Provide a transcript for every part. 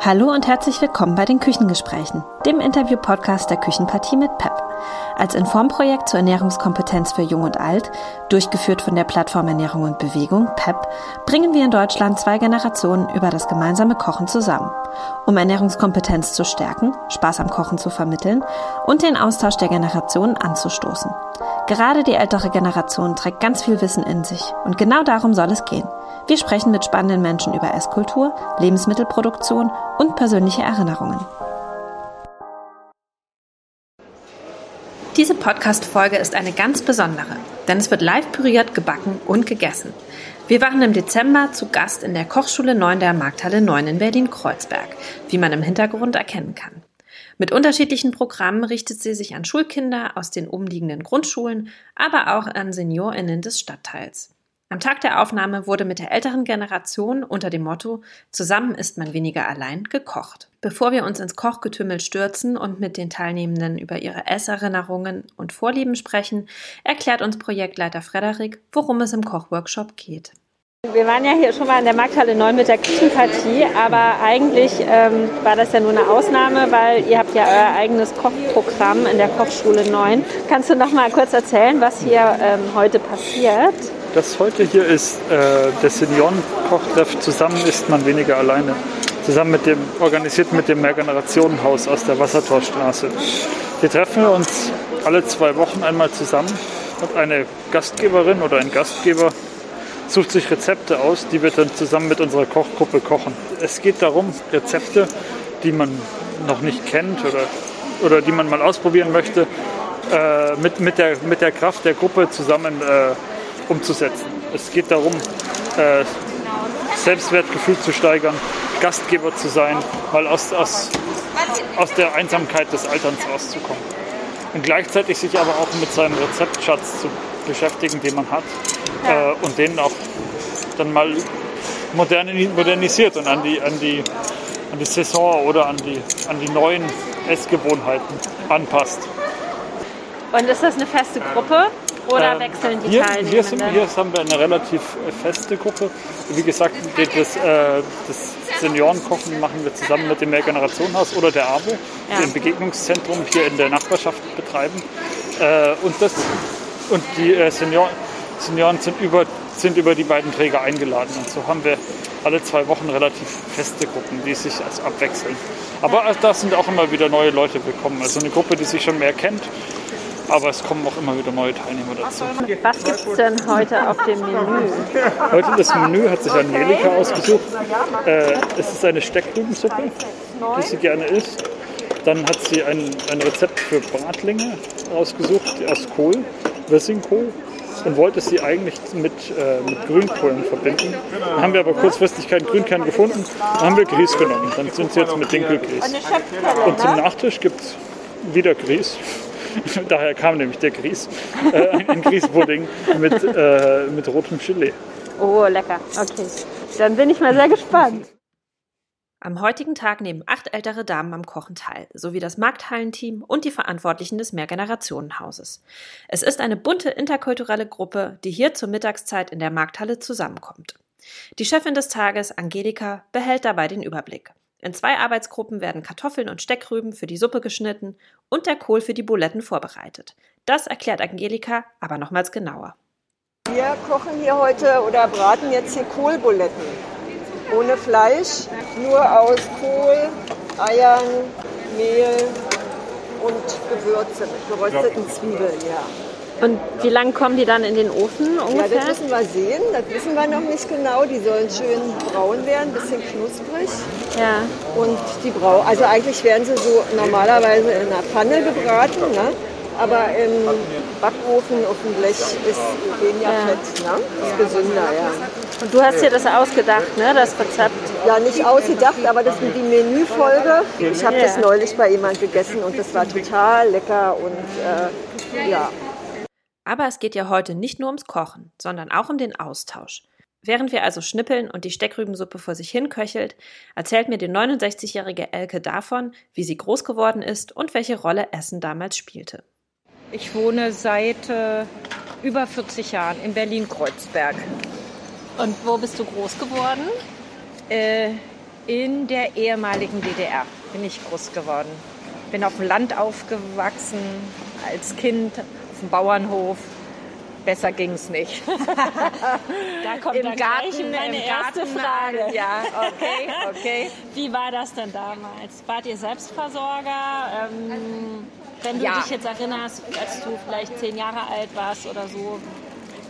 Hallo und herzlich willkommen bei den Küchengesprächen, dem Interview-Podcast der Küchenpartie mit PEP. Als Informprojekt zur Ernährungskompetenz für Jung und Alt, durchgeführt von der Plattform Ernährung und Bewegung, PEP, bringen wir in Deutschland zwei Generationen über das gemeinsame Kochen zusammen, um Ernährungskompetenz zu stärken, Spaß am Kochen zu vermitteln und den Austausch der Generationen anzustoßen. Gerade die ältere Generation trägt ganz viel Wissen in sich und genau darum soll es gehen. Wir sprechen mit spannenden Menschen über Esskultur, Lebensmittelproduktion und persönliche Erinnerungen. Diese Podcast-Folge ist eine ganz besondere, denn es wird live püriert, gebacken und gegessen. Wir waren im Dezember zu Gast in der Kochschule 9 der Markthalle 9 in Berlin-Kreuzberg, wie man im Hintergrund erkennen kann. Mit unterschiedlichen Programmen richtet sie sich an Schulkinder aus den umliegenden Grundschulen, aber auch an SeniorInnen des Stadtteils. Am Tag der Aufnahme wurde mit der älteren Generation unter dem Motto Zusammen ist man weniger allein gekocht. Bevor wir uns ins Kochgetümmel stürzen und mit den Teilnehmenden über ihre Esserinnerungen und Vorlieben sprechen, erklärt uns Projektleiter Frederik, worum es im Kochworkshop geht. Wir waren ja hier schon mal in der Markthalle 9 mit der Küchenpartie, aber eigentlich ähm, war das ja nur eine Ausnahme, weil ihr habt ja euer eigenes Kochprogramm in der Kochschule 9. Kannst du noch mal kurz erzählen, was hier ähm, heute passiert? Das heute hier ist äh, der Seniorenkochtreff Zusammen ist man weniger alleine. Zusammen mit dem, organisiert mit dem Mehrgenerationenhaus aus der Wassertorstraße. Hier treffen wir uns alle zwei Wochen einmal zusammen und eine Gastgeberin oder ein Gastgeber sucht sich Rezepte aus, die wir dann zusammen mit unserer Kochgruppe kochen. Es geht darum, Rezepte, die man noch nicht kennt oder, oder die man mal ausprobieren möchte, äh, mit, mit, der, mit der Kraft der Gruppe zusammen äh, umzusetzen. Es geht darum, äh, Selbstwertgefühl zu steigern, Gastgeber zu sein, mal aus, aus, aus der Einsamkeit des Alterns rauszukommen. Und gleichzeitig sich aber auch mit seinem Rezeptschatz zu beschäftigen, den man hat, äh, und den auch dann mal modernisiert und an die, an die, an die Saison oder an die, an die neuen Essgewohnheiten anpasst. Und ist das eine feste Gruppe? Oder ähm, wechseln die hier, Teilnehmer? Hier, sind, hier haben wir eine relativ äh, feste Gruppe. Wie gesagt, das, äh, das Seniorenkochen machen wir zusammen mit dem Mehrgenerationenhaus oder der ABO, ja. dem Begegnungszentrum hier in der Nachbarschaft betreiben. Äh, und, das, und die äh, Senioren, Senioren sind über, sind über die beiden Träger eingeladen. Und so haben wir alle zwei Wochen relativ feste Gruppen, die sich also abwechseln. Aber da sind auch immer wieder neue Leute gekommen. Also eine Gruppe, die sich schon mehr kennt, aber es kommen auch immer wieder neue Teilnehmer dazu. Was gibt es denn heute auf dem Menü? Heute das Menü hat sich Angelika ausgesucht. Äh, es ist eine Steckrübensuppe, die sie gerne isst. Dann hat sie ein, ein Rezept für Bratlinge ausgesucht aus Kohl, Wissingkohl und wollte sie eigentlich mit, äh, mit Grünkohlen verbinden. Dann haben wir aber kurzfristig keinen Grünkern gefunden, dann haben wir Grieß genommen. Dann sind sie jetzt mit Dinkelgrieß. Und zum Nachtisch gibt es wieder Grieß. Daher kam nämlich der Grieß. Äh, ein Grießpudding mit, äh, mit rotem Chili. Oh, lecker. Okay. Dann bin ich mal sehr gespannt. Am heutigen Tag nehmen acht ältere Damen am Kochen teil, sowie das Markthallenteam und die Verantwortlichen des Mehrgenerationenhauses. Es ist eine bunte interkulturelle Gruppe, die hier zur Mittagszeit in der Markthalle zusammenkommt. Die Chefin des Tages, Angelika, behält dabei den Überblick. In zwei Arbeitsgruppen werden Kartoffeln und Steckrüben für die Suppe geschnitten und der Kohl für die Buletten vorbereitet. Das erklärt Angelika aber nochmals genauer. Wir kochen hier heute oder braten jetzt hier Kohlbuletten ohne Fleisch, nur aus Kohl, Eiern, Mehl und Gewürze mit gerösteten Zwiebeln, ja. Und wie lange kommen die dann in den Ofen ungefähr? Ja, das müssen wir sehen. Das wissen wir noch nicht genau. Die sollen schön braun werden, ein bisschen knusprig. Ja. Und die brau also eigentlich werden sie so normalerweise in einer Pfanne gebraten. Ne? aber im Backofen auf dem Blech ist weniger ja. Fett, ne? ist gesünder, ja. Und du hast dir das ausgedacht, ne, das Rezept? Ja, nicht ausgedacht, aber das ist die Menüfolge. Ich habe ja. das neulich bei jemand gegessen und das war total lecker und äh, ja. Aber es geht ja heute nicht nur ums Kochen, sondern auch um den Austausch. Während wir also schnippeln und die Steckrübensuppe vor sich hin köchelt, erzählt mir die 69-jährige Elke davon, wie sie groß geworden ist und welche Rolle Essen damals spielte. Ich wohne seit äh, über 40 Jahren in Berlin-Kreuzberg. Und wo bist du groß geworden? Äh, In der ehemaligen DDR bin ich groß geworden. Bin auf dem Land aufgewachsen, als Kind, auf dem Bauernhof. Besser ging es nicht. Da kommt Im dann Garten, meine im erste Garten, Frage. Ja, okay, okay. Wie war das denn damals? Wart ihr Selbstversorger? Ähm, wenn du Ja. dich jetzt erinnerst, als du vielleicht zehn Jahre alt warst oder so.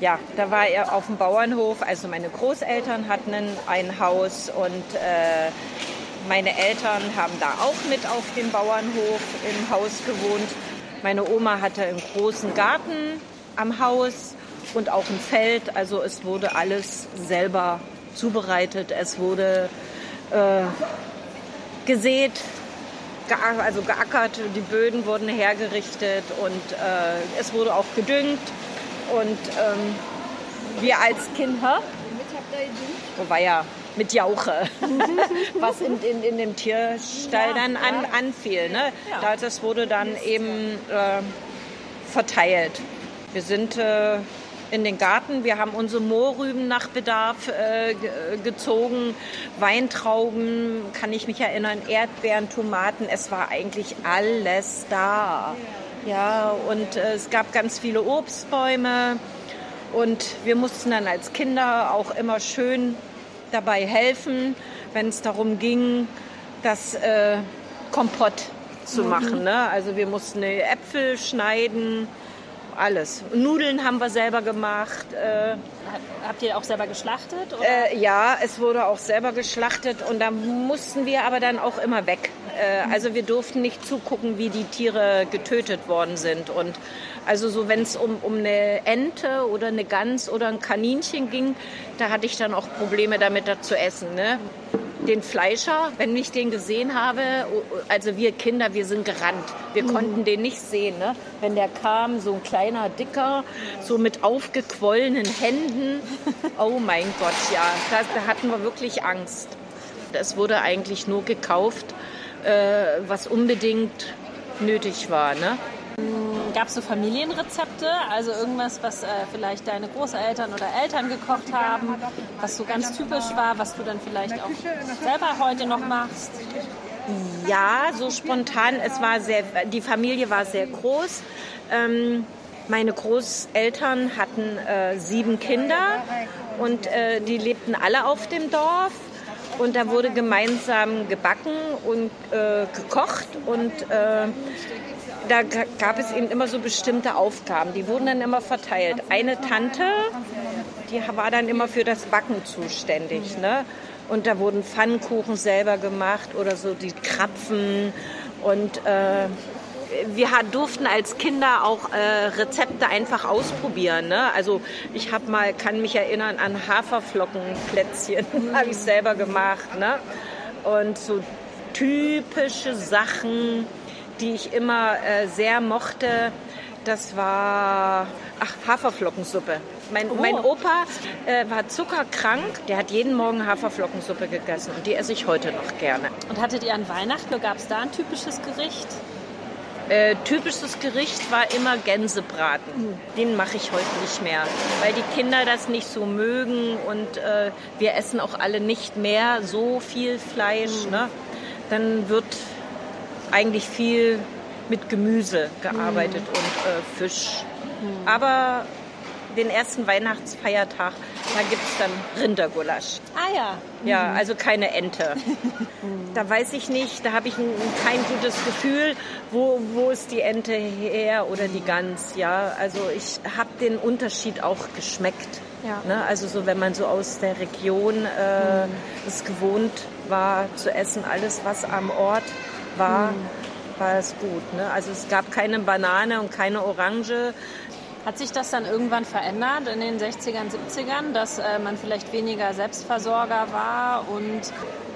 Ja, da war er auf dem Bauernhof. Also meine Großeltern hatten ein, ein Haus und äh, meine Eltern haben da auch mit auf dem Bauernhof im Haus gewohnt. Meine Oma hatte einen großen Garten am Haus und auch ein Feld. Also es wurde alles selber zubereitet. Es wurde äh, gesät, gea- also geackert, die Böden wurden hergerichtet und äh, es wurde auch gedüngt. Und ähm, wir als Kinder, wobei ja mit Jauche, was in, in, in dem Tierstall dann an, anfiel. Ne? Da, das wurde dann eben äh, verteilt. Wir sind äh, in den Garten, wir haben unsere Mohrrüben nach Bedarf äh, ge- gezogen, Weintrauben, kann ich mich erinnern, Erdbeeren, Tomaten, es war eigentlich alles da. Ja, und äh, es gab ganz viele Obstbäume und wir mussten dann als Kinder auch immer schön dabei helfen, wenn es darum ging, das äh, Kompott zu machen. Ne? Also wir mussten Äpfel schneiden, alles. Nudeln haben wir selber gemacht. Äh, Habt ihr auch selber geschlachtet? Äh, ja, es wurde auch selber geschlachtet und da mussten wir aber dann auch immer weg. Äh, also wir durften nicht zugucken, wie die Tiere getötet worden sind. Und also so, wenn es um, um eine Ente oder eine Gans oder ein Kaninchen ging, da hatte ich dann auch Probleme damit, das zu essen. Ne? Den Fleischer, wenn ich den gesehen habe, also wir Kinder, wir sind gerannt. Wir konnten den nicht sehen. Ne? Wenn der kam, so ein kleiner, dicker, so mit aufgequollenen Händen. Oh mein Gott, ja, da, da hatten wir wirklich Angst. Es wurde eigentlich nur gekauft, äh, was unbedingt nötig war. Ne? Gab es so Familienrezepte? Also irgendwas, was äh, vielleicht deine Großeltern oder Eltern gekocht haben, was so ganz typisch war, was du dann vielleicht auch selber heute noch machst? Ja, so spontan. Es war sehr, die Familie war sehr groß. Ähm, meine Großeltern hatten äh, sieben Kinder und äh, die lebten alle auf dem Dorf. Und da wurde gemeinsam gebacken und äh, gekocht und äh, da ga- gab es eben immer so bestimmte Aufgaben. Die wurden dann immer verteilt. Eine Tante, die war dann immer für das Backen zuständig. Ne? Und da wurden Pfannkuchen selber gemacht oder so die Krapfen. Und äh, wir durften als Kinder auch äh, Rezepte einfach ausprobieren. Ne? Also ich habe mal, kann mich erinnern an Haferflockenplätzchen, habe ich selber gemacht. Ne? Und so typische Sachen, die ich immer äh, sehr mochte, das war ach, Haferflockensuppe. Mein, mein Opa äh, war zuckerkrank, der hat jeden Morgen Haferflockensuppe gegessen und die esse ich heute noch gerne. Und hattet ihr an Weihnachten, gab es da ein typisches Gericht? Äh, typisches Gericht war immer Gänsebraten. Den mache ich heute nicht mehr, weil die Kinder das nicht so mögen und äh, wir essen auch alle nicht mehr so viel Fleisch. Ne? Dann wird eigentlich viel mit Gemüse gearbeitet und äh, Fisch. Aber den ersten Weihnachtsfeiertag, da gibt es dann Rindergulasch. Ah ja. Ja, also keine Ente. da weiß ich nicht, da habe ich ein, kein gutes Gefühl, wo, wo ist die Ente her oder die Gans. Ja, also ich habe den Unterschied auch geschmeckt. Ja. Ne? Also so, wenn man so aus der Region äh, es gewohnt war zu essen, alles was am Ort war, war es gut. Ne? Also es gab keine Banane und keine Orange. Hat sich das dann irgendwann verändert in den 60ern, 70ern, dass äh, man vielleicht weniger Selbstversorger war und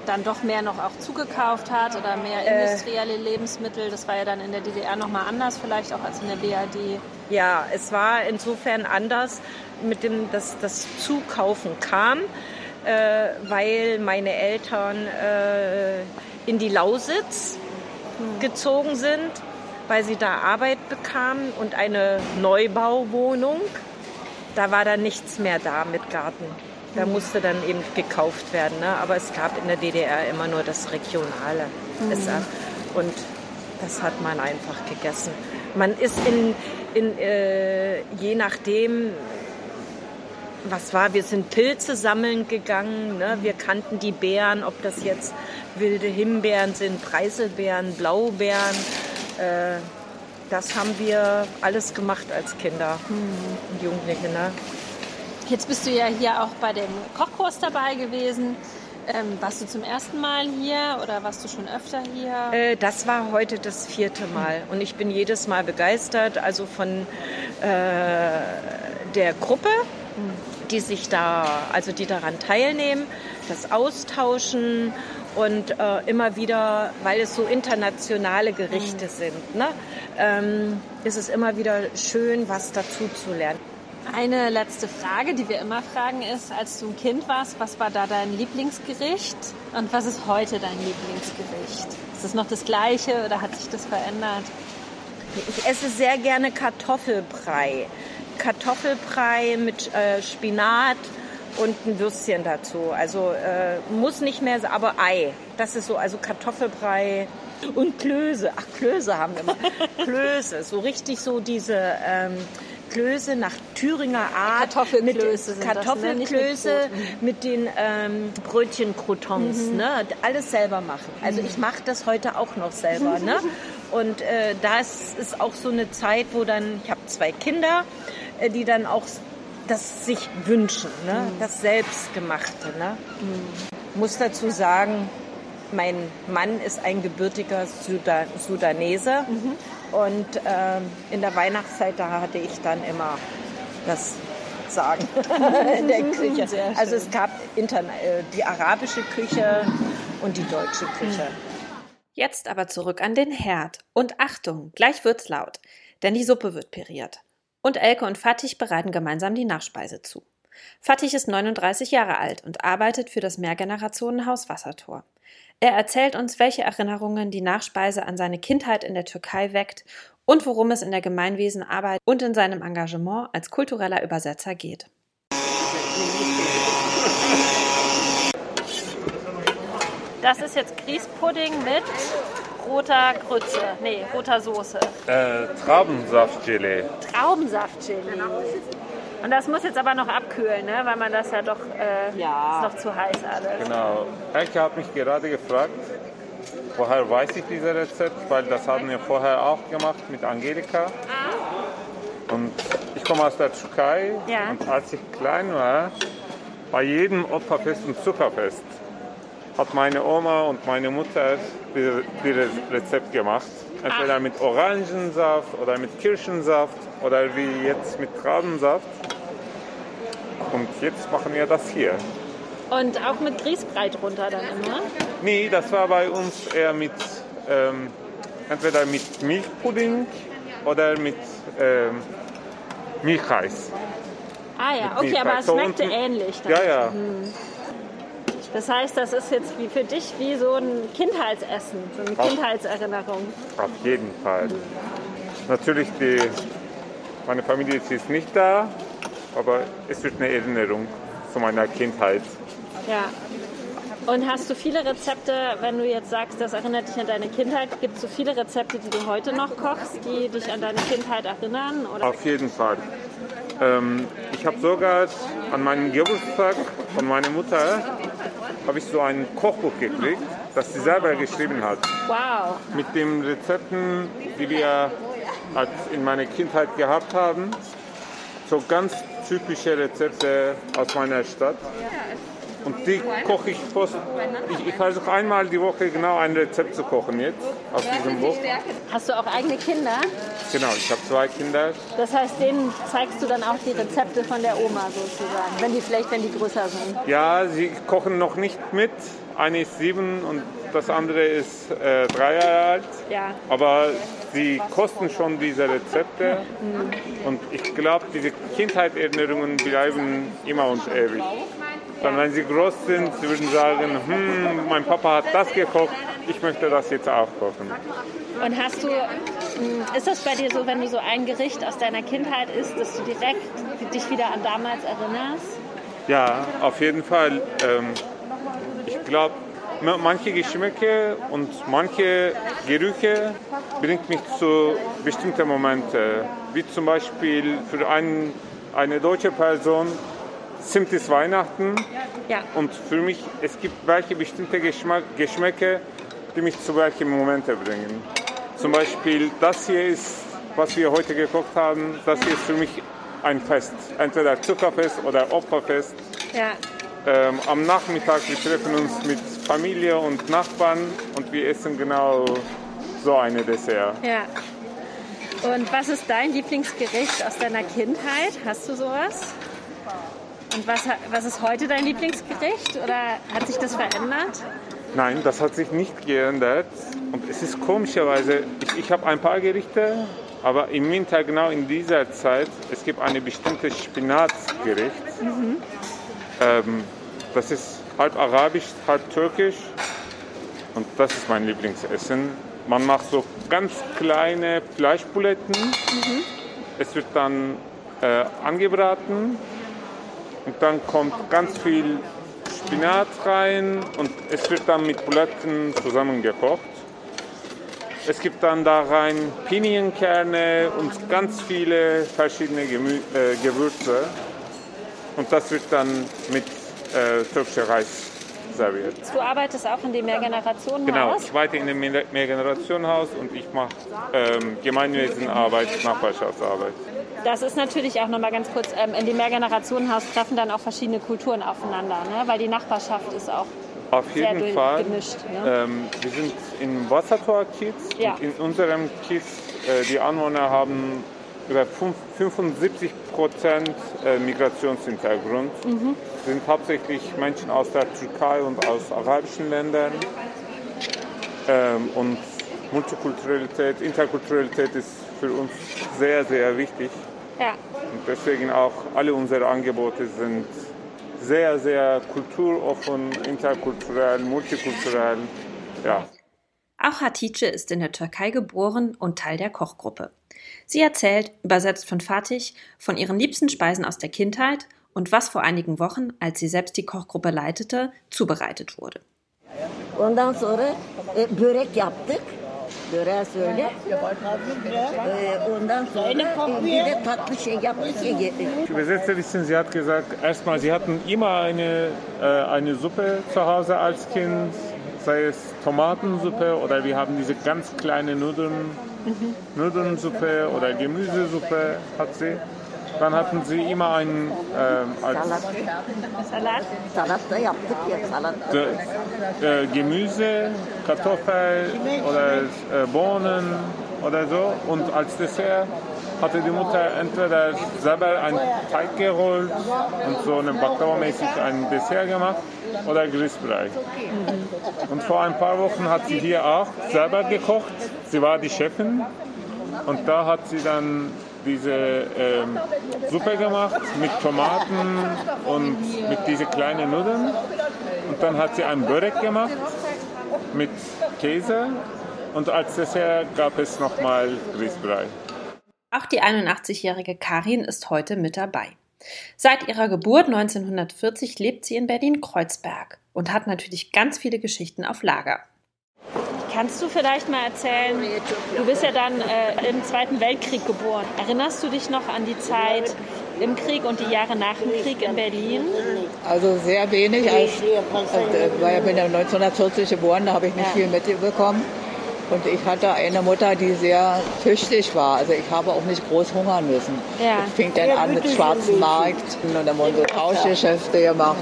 dann doch mehr noch auch zugekauft hat oder mehr industrielle Lebensmittel? Das war ja dann in der DDR nochmal anders vielleicht auch als in der BRD. Ja, es war insofern anders, mit dem dass das Zukaufen kam, äh, weil meine Eltern äh, in die Lausitz gezogen sind, weil sie da Arbeit bekamen und eine Neubauwohnung. Da war dann nichts mehr da mit Garten. Da musste dann eben gekauft werden. Ne? Aber es gab in der DDR immer nur das regionale SAF. Und das hat man einfach gegessen. Man ist in, in äh, je nachdem, was war, wir sind Pilze sammeln gegangen. Ne? Wir kannten die Beeren, ob das jetzt wilde Himbeeren sind, Preiselbeeren, Blaubeeren. Äh, das haben wir alles gemacht als Kinder und Jugendliche. Ne? Jetzt bist du ja hier auch bei dem Kochkurs dabei gewesen. Ähm, warst du zum ersten Mal hier oder warst du schon öfter hier? Äh, das war heute das vierte Mal und ich bin jedes Mal begeistert, also von äh, der Gruppe, die sich da, also die daran teilnehmen, das Austauschen und äh, immer wieder, weil es so internationale Gerichte sind, ne, ähm, ist es immer wieder schön, was dazu zu lernen. Eine letzte Frage, die wir immer fragen, ist, als du ein Kind warst, was war da dein Lieblingsgericht und was ist heute dein Lieblingsgericht? Ist es noch das gleiche oder hat sich das verändert? Ich esse sehr gerne Kartoffelbrei. Kartoffelbrei mit äh, Spinat und ein Würstchen dazu. Also äh, muss nicht mehr, aber Ei. Das ist so, also Kartoffelbrei und Klöße. Ach, Klöße haben wir immer. Klöße, so richtig so diese ähm, Klöße nach Thüringer Art. Kartoffelklöße Mit, sind das, ne? Kartoffelklöße Nicht mit mit, den ähm, Brötchencroutons. Ne? Alles selber machen. Also ich mache das heute auch noch selber. Ne? Und äh, da ist, ist auch so eine Zeit, wo dann, ich habe zwei Kinder, äh, die dann auch das sich wünschen, ne? das Selbstgemachte. Ne? Muss dazu sagen, mein Mann ist ein gebürtiger Sudan Sudanese und ähm, in der Weihnachtszeit, da hatte ich dann immer das Sagen in der Küche. Sehr schön. Also es gab interne, äh, die arabische Küche und die deutsche Küche. Jetzt aber zurück an den Herd. Und Achtung, gleich wird's laut, denn die Suppe wird piriert. Und Elke und Fatih bereiten gemeinsam die Nachspeise zu. Fatih ist 39 Jahre alt und arbeitet für das Mehrgenerationenhaus Wassertor. Er erzählt uns, welche Erinnerungen die Nachspeise an seine Kindheit in der Türkei weckt und worum es in der Gemeinwesenarbeit und in seinem Engagement als kultureller Übersetzer geht. Das ist jetzt Grießpudding mit roter Grütze, nee, roter Soße. Äh, Traubensaftgelee. Traubensaftgelee. Und das muss jetzt aber noch abkühlen, ne? weil man das ja doch, äh, Ja. ist noch zu heiß alles. Genau. Elke hat mich gerade gefragt, woher weiß ich dieses Rezept, weil das haben wir vorher auch gemacht mit Angelika. Und ich komme aus der Türkei Ja. und als ich klein war, bei jedem Opferfest und Zuckerfest hat meine Oma und meine Mutter dieses Rezept gemacht. Entweder mit Orangensaft oder mit Kirschensaft oder wie jetzt mit Traubensaft. Und jetzt machen wir das hier. Und auch mit Grießbrei drunter dann immer. Nee, das war bei uns eher mit, ähm, entweder mit Milchpudding oder mit ähm, Milchreis. Ah ja, Mit okay, aber es Milchreis. So schmeckte unten- ähnlich. Dann. Ja, ja, Das heißt, das ist jetzt wie für dich wie so ein Kindheitsessen, so eine Auch. Kindheitserinnerung. auf jeden Fall. Natürlich, die, meine Familie ist jetzt nicht da, aber es wird eine Erinnerung zu meiner Kindheit. Ja. Und hast du viele Rezepte, wenn du jetzt sagst, das erinnert dich an deine Kindheit, gibt es so viele Rezepte, die du heute noch kochst, die dich an deine Kindheit erinnern? Oder? Auf jeden Fall. Ähm, ich habe sogar an meinem Geburtstag von meiner Mutter habe ich so ein Kochbuch gekriegt, das sie selber geschrieben hat. Wow. Mit den Rezepten, die wir in meiner Kindheit gehabt haben. So ganz typische Rezepte aus meiner Stadt. Und die koche ich fast. Ich, ich versuche einmal die Woche genau ein Rezept zu kochen jetzt aus diesem Buch. Hast du auch eigene Kinder? Genau, ich habe zwei Kinder. Das heißt, denen zeigst du dann auch die Rezepte von der Oma sozusagen, wenn die vielleicht, wenn die größer sind. Ja, sie kochen noch nicht mit. Eine ist sieben und das andere ist äh, drei Jahre alt. Ja. Aber sie kosten schon diese Rezepte. Und ich glaube, diese Kindheitserinnerungen bleiben immer und ewig. Dann, wenn sie groß sind, sie würden sagen, hm, mein Papa hat das gekocht, ich möchte das jetzt auch kochen. Und hast du, mh, ist das bei dir so, wenn du so ein Gericht aus deiner Kindheit isst, dass du direkt dich wieder an damals erinnerst? Ja, auf jeden Fall. Ähm, ich glaube, manche Geschmäcke und manche Gerüche bringt mich zu bestimmten Momenten. Wie zum Beispiel für ein, eine deutsche Person Zimt ist Weihnachten. Ja. Und für mich, es gibt welche bestimmte Geschmack, Geschmäcke, die mich zu welchen Momenten bringen. Zum Beispiel das hier ist, was wir heute gekocht haben, das hier ist für mich ein Fest. Entweder Zuckerfest oder Opferfest. Ja. Ähm, am Nachmittag, wir treffen uns mit Familie und Nachbarn und wir essen genau so eine Dessert. Ja. Und was ist dein Lieblingsgericht aus deiner Kindheit? Hast du sowas? Und was, was ist heute dein Lieblingsgericht oder hat sich das verändert? Nein, das hat sich nicht geändert. Und es ist komischerweise, ich, ich habe ein paar Gerichte, aber im Winter, genau in dieser Zeit, es gibt eine bestimmte Spinatgericht. Mhm. Ähm, das ist halb arabisch, halb türkisch. Und das ist mein Lieblingsessen. Man macht so ganz kleine Fleischbuletten. Mhm. Es wird dann äh, angebraten und dann kommt ganz viel Spinat rein und es wird dann mit Buletten zusammengekocht. Es gibt dann da rein Pinienkerne und ganz viele verschiedene Gemü äh, Gewürze. Und das wird dann mit äh, türkischer Reis serviert. Du arbeitest auch in dem Mehrgenerationenhaus? Genau, ich arbeite in dem Mehrgenerationenhaus und ich mache ähm, Gemeinwesenarbeit, Nachbarschaftsarbeit. Das ist natürlich auch nochmal ganz kurz, ähm, in dem Mehrgenerationenhaus treffen dann auch verschiedene Kulturen aufeinander, ne? weil die Nachbarschaft ist auch auf jeden sehr Fall. gemischt. Ne? Ähm, wir sind im Wassertor-Kiez Ja. und in unserem Kiez, äh, die Anwohner haben über fünf- 75 Prozent äh, Migrationshintergrund. sind hauptsächlich Menschen aus der Türkei und aus arabischen Ländern. Ähm, und Multikulturalität, Interkulturalität ist für uns sehr, sehr wichtig. Ja. Und deswegen auch alle unsere Angebote sind sehr, sehr kulturoffen, interkulturell, multikulturell. Ja. Auch Hatice ist in der Türkei geboren und Teil der Kochgruppe. Sie erzählt, übersetzt von Fatih, von ihren liebsten Speisen aus der Kindheit und was vor einigen Wochen, als sie selbst die Kochgruppe leitete, zubereitet wurde. Ondan sonra e, börek yaptık. Böreği söyle. E, ondan sonra e, bir de tatlı şey yaptık ya. bisschen, sie hat gesagt, erstmal, sie hatten immer eine, äh, eine Suppe zu Hause als Kind, sei es Tomatensuppe oder wir haben diese ganz kleine Nudeln, Nudelnsuppe oder Gemüsesuppe hat sie. Dann hatten sie immer einen ähm, als Salat. Salat? Salat da yaptık ya salat. äh, Gemüse, Kartoffel oder äh, Bohnen oder so. Und als Dessert hatte die Mutter entweder selber einen Teig gerollt und so eine Baklava-mäßig ein Dessert gemacht oder Grießbrei. Und vor ein paar Wochen hat sie hier auch selber gekocht. Sie war die Chefin und da hat sie dann diese ähm, Suppe gemacht mit Tomaten und mit diese kleinen Nudeln. Und dann hat sie ein Börek gemacht mit Käse und als Dessert gab es nochmal Grießbrei. Auch die 81-jährige Karin ist heute mit dabei. Seit ihrer Geburt 1940 lebt sie in Berlin-Kreuzberg und hat natürlich ganz viele Geschichten auf Lager. Kannst du vielleicht mal erzählen, du bist ja dann äh, im Zweiten Weltkrieg geboren. Erinnerst du dich noch an die Zeit im Krieg und die Jahre nach dem Krieg in Berlin? Also sehr wenig. Also, äh, ich bin ja 1940 geboren, da habe ich nicht viel mitbekommen. Und ich hatte eine Mutter, die sehr tüchtig war. Also ich habe auch nicht groß hungern müssen. Ja. Ich fing dann an mit schwarzen Markt und dann wurden so Tauschgeschäfte gemacht.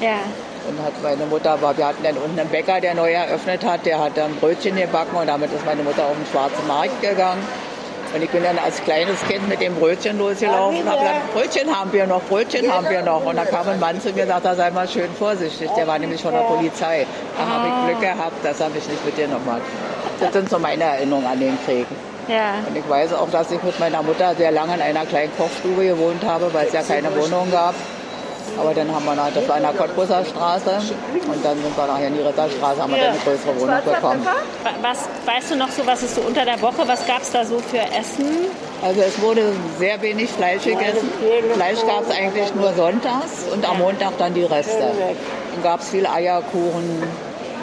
Ja. Und hat meine Mutter, war, wir hatten dann unten einen Bäcker, der neu eröffnet hat, der hat dann Brötchen gebacken und damit ist meine Mutter auf den schwarzen Markt gegangen. Und ich bin dann als kleines Kind mit dem Brötchen losgelaufen und habe gesagt, Brötchen haben wir noch, Brötchen haben wir noch. Und dann kam ein Mann zu mir und sagte, sei mal schön vorsichtig. Der war nämlich von der Polizei. Da habe ich Glück gehabt, dass er mich nicht mitgenommen hat. Das sind so meine Erinnerungen an den Krieg. Ja. Und ich weiß auch, dass ich mit meiner Mutter sehr lange in einer kleinen Kochstube gewohnt habe, weil es ja keine Wohnung gab. Aber dann haben wir nach, das war in der Cottbusser Straße und dann sind wir nachher in die Ritterstraße, haben wir dann eine größere Wohnung bekommen. Was weißt du noch so, was ist so unter der Woche? Was gab es da so für Essen? Also es wurde sehr wenig Fleisch gegessen. Fleisch gab es eigentlich nur sonntags und am Montag dann die Reste. Dann gab es viel Eierkuchen.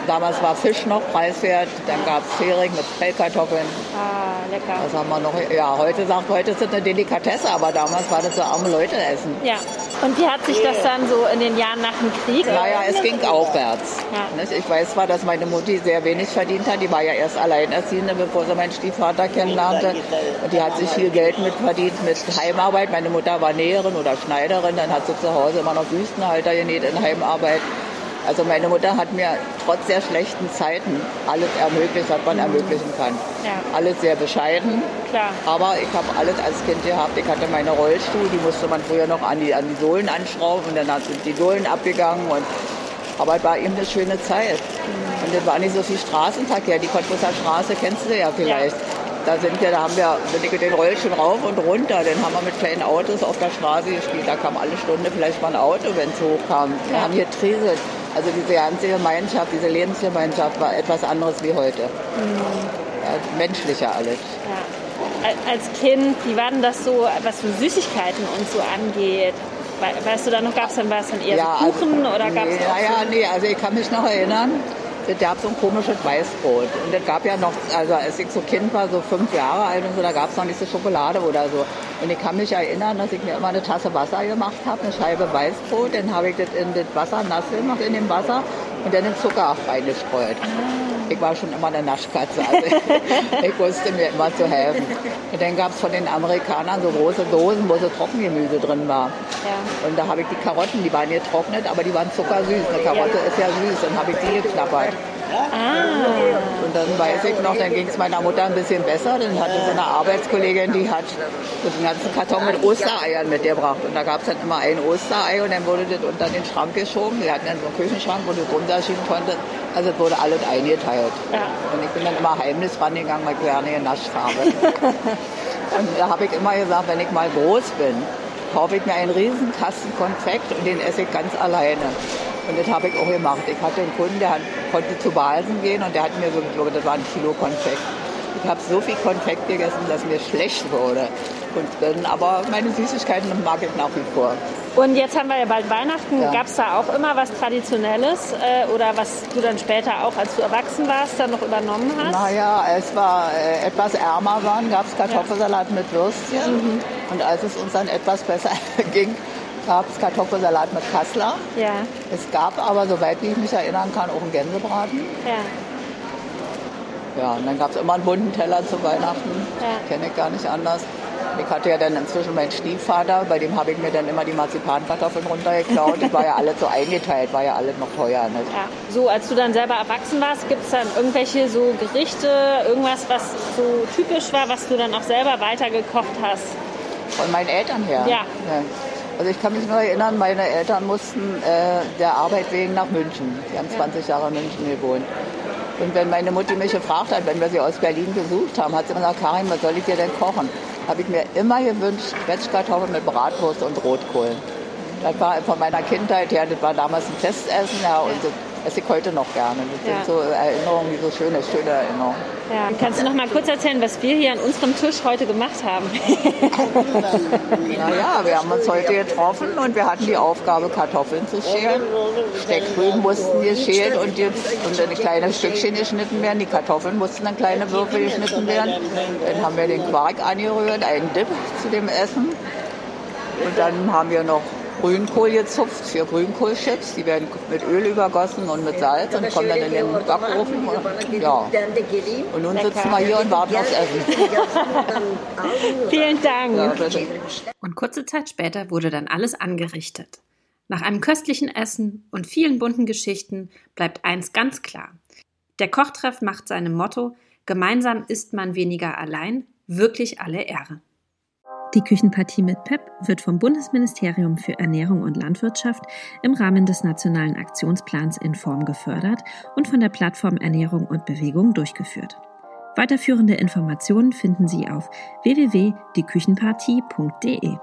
Damals war Fisch noch preiswert. Dann gab es Hering mit Pellkartoffeln. Ah, lecker. Was haben wir noch? Ja, heute sagt, heute ist es eine Delikatesse, aber damals war das so arme Leute essen. Ja. Und wie hat sich das dann so in den Jahren nach dem Krieg? Naja, es ging aufwärts. Ja. Ich weiß zwar, dass meine Mutti sehr wenig verdient hat. Die war ja erst alleinerziehende, bevor sie meinen Stiefvater kennenlernte. Und die hat sich viel Geld mitverdient mit Heimarbeit. Meine Mutter war Näherin oder Schneiderin. Dann hat sie zu Hause immer noch Wüstenhalter genäht in Heimarbeit. Also meine Mutter hat mir trotz sehr schlechten Zeiten alles ermöglicht, was man ermöglichen kann. Ja. Alles sehr bescheiden. Klar. Aber ich habe alles als Kind gehabt. Ich hatte meine Rollstuhl, die musste man früher noch an die, an die Sohlen anschrauben und dann sind die Sohlen abgegangen. Und, aber es war eben eine schöne Zeit. Und es war nicht so viel Straßenverkehr. Die Cottbusser Straße kennst du ja vielleicht. Da sind wir, da haben wir bin ich den Rollstuhl rauf und runter. Dann haben wir mit kleinen Autos auf der Straße gespielt. Da kam alle Stunde vielleicht mal ein Auto, wenn es hochkam. Wir haben hier Treselt. Also diese ganze Gemeinschaft, diese Lebensgemeinschaft war etwas anderes wie heute. Ja, menschlicher alles. Ja. Al- Als Kind, wie war denn das so, was so Süßigkeiten und so angeht? We- Weißt du, da noch gab es dann was dann eher so Kuchen oder gab es nee, naja, nee, also ich kann mich noch erinnern, es gab so ein komisches Weißbrot. Und es gab ja noch, also als ich so Kind war, so fünf Jahre alt und so, da gab es noch nicht so Schokolade oder so. Und ich kann mich erinnern, dass ich mir immer eine Tasse Wasser gemacht habe, eine Scheibe Weißbrot, dann habe ich das in das Wasser nass gemacht, in dem Wasser und dann den Zucker reingestreut. Ich war schon immer eine Naschkatze, also ich wusste mir immer zu helfen. Und dann gab es von den Amerikanern so große Dosen, wo so Trockengemüse drin war. Ja. Und da habe ich die Karotten, die waren getrocknet, aber die waren zuckersüß. Eine Karotte ist ja süß, dann habe ich die geknabbert. Ah. Und dann weiß ich noch, dann ging es meiner Mutter ein bisschen besser. Dann hatte so eine Arbeitskollegin, die hat so den ganzen Karton mit Ostereiern mitgebracht. Und da gab es dann immer ein Osterei und dann wurde das unter den Schrank geschoben. Wir hatten dann so einen Küchenschrank, wo du runterschieben konntest. Also es wurde alles eingeteilt. Ja. Und ich bin dann immer heimlich rangegangen, weil ich gerne genascht habe. und da habe ich immer gesagt, wenn ich mal groß bin, kaufe ich mir einen riesen Kasten Konfekt und den esse ich ganz alleine. Und das habe ich auch gemacht. Ich hatte einen Kunden, der konnte zu Balsen gehen und der hat mir so, ich glaube, das war ein Kilo Konfekt. Ich habe so viel Konfekt gegessen, dass mir schlecht wurde. Und dann, aber meine Süßigkeiten mag ich nach wie vor. Und jetzt haben wir ja bald Weihnachten. Ja. Gab es da auch immer was Traditionelles äh, oder was du dann später auch, als du erwachsen warst, dann noch übernommen hast? Naja, als wir äh, etwas ärmer waren, gab es Kartoffelsalat mit Würstchen. Und als es uns dann etwas besser ging, gab es Kartoffelsalat mit Kassler. Ja, Es gab aber, soweit ich mich erinnern kann, auch einen Gänsebraten. ja. Ja, und dann gab es immer einen bunten Teller zu Weihnachten. Ja. Kenne ich gar nicht anders. Ich hatte ja dann inzwischen meinen Stiefvater, bei dem habe ich mir dann immer die Marzipankartoffeln runtergeklaut. Die war ja alles so eingeteilt, war ja alles noch teuer. Ne? Ja. So, als du dann selber erwachsen warst, gibt es dann irgendwelche so Gerichte, irgendwas, was so typisch war, was du dann auch selber weitergekocht hast? Von meinen Eltern her. Ja. Also ich kann mich nur erinnern, meine Eltern mussten äh, der Arbeit wegen nach München. Sie haben 20 Jahre in München gewohnt. Und wenn meine Mutti mich gefragt hat, wenn wir sie aus Berlin besucht haben, hat sie immer gesagt, Karin, was soll ich dir denn kochen? Habe ich mir immer gewünscht, Quetschkartoffeln mit Bratwurst und Rotkohl. Das war von meiner Kindheit her, das war damals ein Festessen, ja, und das esse ich heute noch gerne. Das Ja. sind so Erinnerungen, die so schöne, schöne Erinnerungen. Ja. Kannst du noch mal kurz erzählen, was wir hier an unserem Tisch heute gemacht haben? Naja, wir haben uns heute getroffen und wir hatten die Aufgabe, Kartoffeln zu schälen. Steckrüben mussten geschält und, die, und in kleine Stückchen geschnitten werden. Die Kartoffeln mussten in kleine Würfel geschnitten werden. Dann haben wir den Quark angerührt, einen Dip zu dem Essen. Und dann haben wir noch Grünkohl gezupft für Grünkohlchips. Die werden mit Öl übergossen und mit Salz und kommen dann in den Backofen. Und, ja. und nun sitzen wir hier und warten aufs Essen. Vielen Dank. Und kurze Zeit später wurde dann alles angerichtet. Nach einem köstlichen Essen und vielen bunten Geschichten bleibt eins ganz klar. Der Kochtreff macht seinem Motto Gemeinsam isst man weniger allein wirklich alle Ehre. Die Küchenpartie mit PEP wird vom Bundesministerium für Ernährung und Landwirtschaft im Rahmen des Nationalen Aktionsplans in Form gefördert und von der Plattform Ernährung und Bewegung durchgeführt. Weiterführende Informationen finden Sie auf www.dieküchenpartie.de.